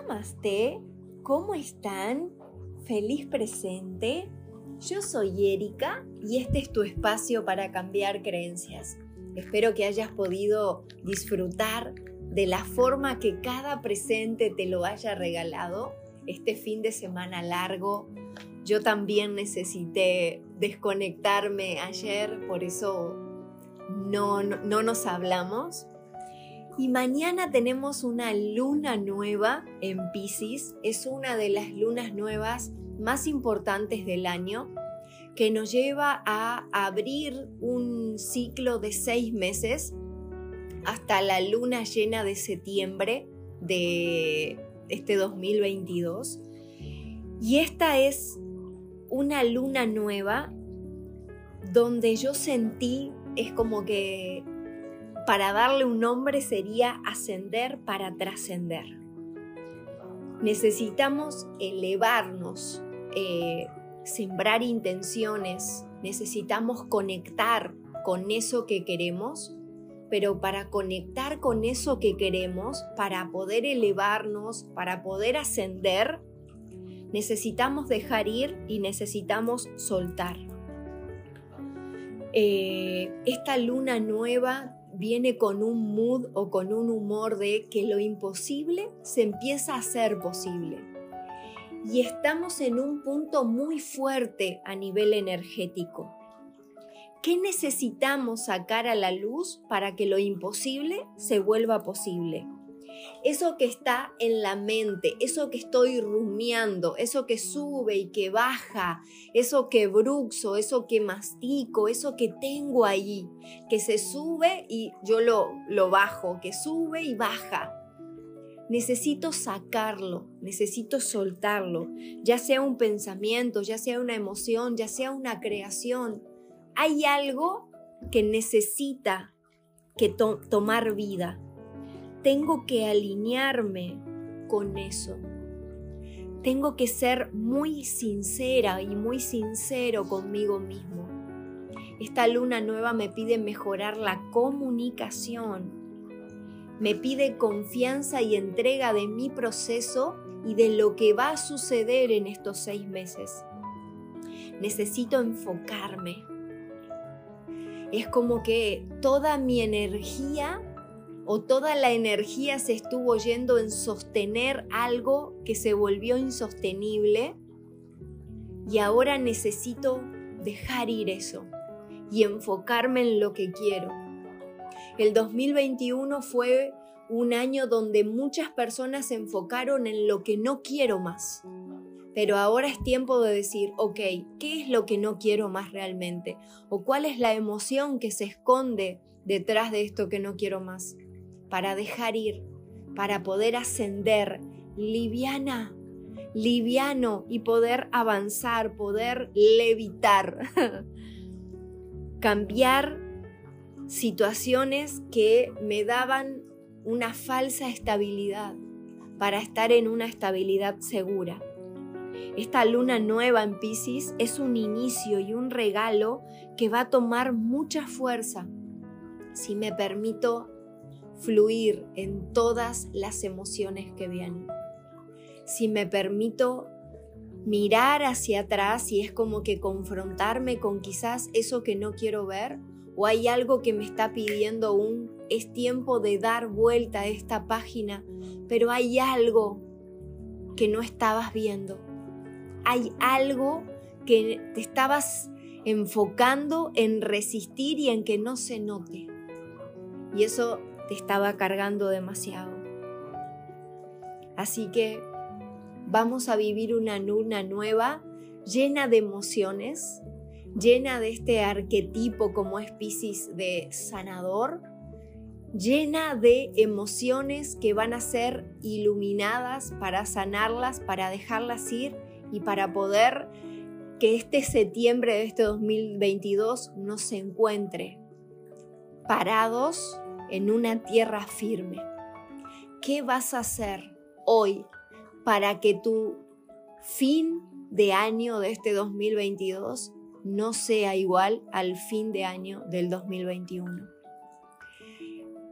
Namaste, ¿cómo están? Feliz presente. Yo soy Erika y este es tu espacio para cambiar creencias. Espero que hayas podido disfrutar de la forma que cada presente te lo haya regalado este fin de semana largo. Yo también necesité desconectarme ayer, por eso no, no, no nos hablamos, y mañana tenemos una luna nueva en Pisces. Es una de las lunas nuevas más importantes del año que nos lleva a abrir un ciclo de seis meses hasta la luna llena de septiembre de este 2022. Y esta es una luna nueva donde yo sentí, es como que para darle un nombre sería ascender para trascender. Necesitamos elevarnos, eh, sembrar intenciones, necesitamos conectar con eso que queremos, pero para conectar con eso que queremos, para poder elevarnos, para poder ascender, necesitamos dejar ir y necesitamos soltar. Eh, esta luna nueva viene con un mood o con un humor de que lo imposible se empieza a hacer posible. Y estamos en un punto muy fuerte a nivel energético. ¿Qué necesitamos sacar a la luz para que lo imposible se vuelva posible? Eso que está en la mente, eso que estoy rumiando, eso que sube y que baja, eso que bruxo, eso que mastico, eso que tengo ahí, que se sube y yo lo, lo bajo, que sube y baja. Necesito sacarlo, necesito soltarlo, ya sea un pensamiento, ya sea una emoción, ya sea una creación. Hay algo que necesita que tomar vida tengo que alinearme con eso. Tengo que ser muy sincera y muy sincero conmigo mismo. Esta luna nueva me pide mejorar la comunicación. Me pide confianza y entrega de mi proceso y de lo que va a suceder en estos seis meses. Necesito enfocarme. Es como que toda mi energía o toda la energía se estuvo yendo en sostener algo que se volvió insostenible y ahora necesito dejar ir eso y enfocarme en lo que quiero. El 2021 fue un año donde muchas personas se enfocaron en lo que no quiero más. Pero ahora es tiempo de decir, ok, ¿qué es lo que no quiero más realmente? ¿O cuál es la emoción que se esconde detrás de esto que no quiero más? Para dejar ir, para poder ascender liviana, liviano y poder avanzar, poder levitar, cambiar situaciones que me daban una falsa estabilidad para estar en una estabilidad segura. Esta luna nueva en Pisces es un inicio y un regalo que va a tomar mucha fuerza si me permito fluir en todas las emociones que vienen. Si me permito mirar hacia atrás y es como que confrontarme con quizás eso que no quiero ver o hay algo que me está pidiendo un es tiempo de dar vuelta a esta página, pero hay algo que no estabas viendo. Hay algo que te estabas enfocando en resistir y en que no se note. Y eso te estaba cargando demasiado. Así que vamos a vivir una luna nueva llena de emociones, llena de este arquetipo como es de sanador, llena de emociones que van a ser iluminadas para sanarlas, para dejarlas ir y para poder que este septiembre de este 2022 nos encuentre parados en una tierra firme. ¿Qué vas a hacer hoy para que tu fin de año de este 2022 no sea igual al fin de año del 2021?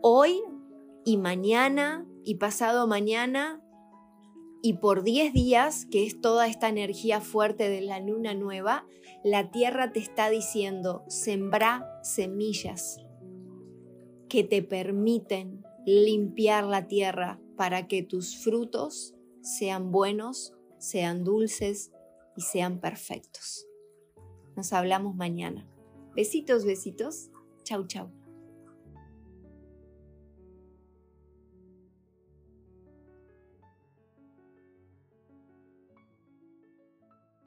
Hoy y mañana y pasado mañana Y por 10 días, que es toda esta energía fuerte de la luna nueva, la tierra te está diciendo, sembra semillas que te permiten limpiar la tierra para que tus frutos sean buenos, sean dulces y sean perfectos. Nos hablamos mañana. Besitos, besitos. Chau, chau.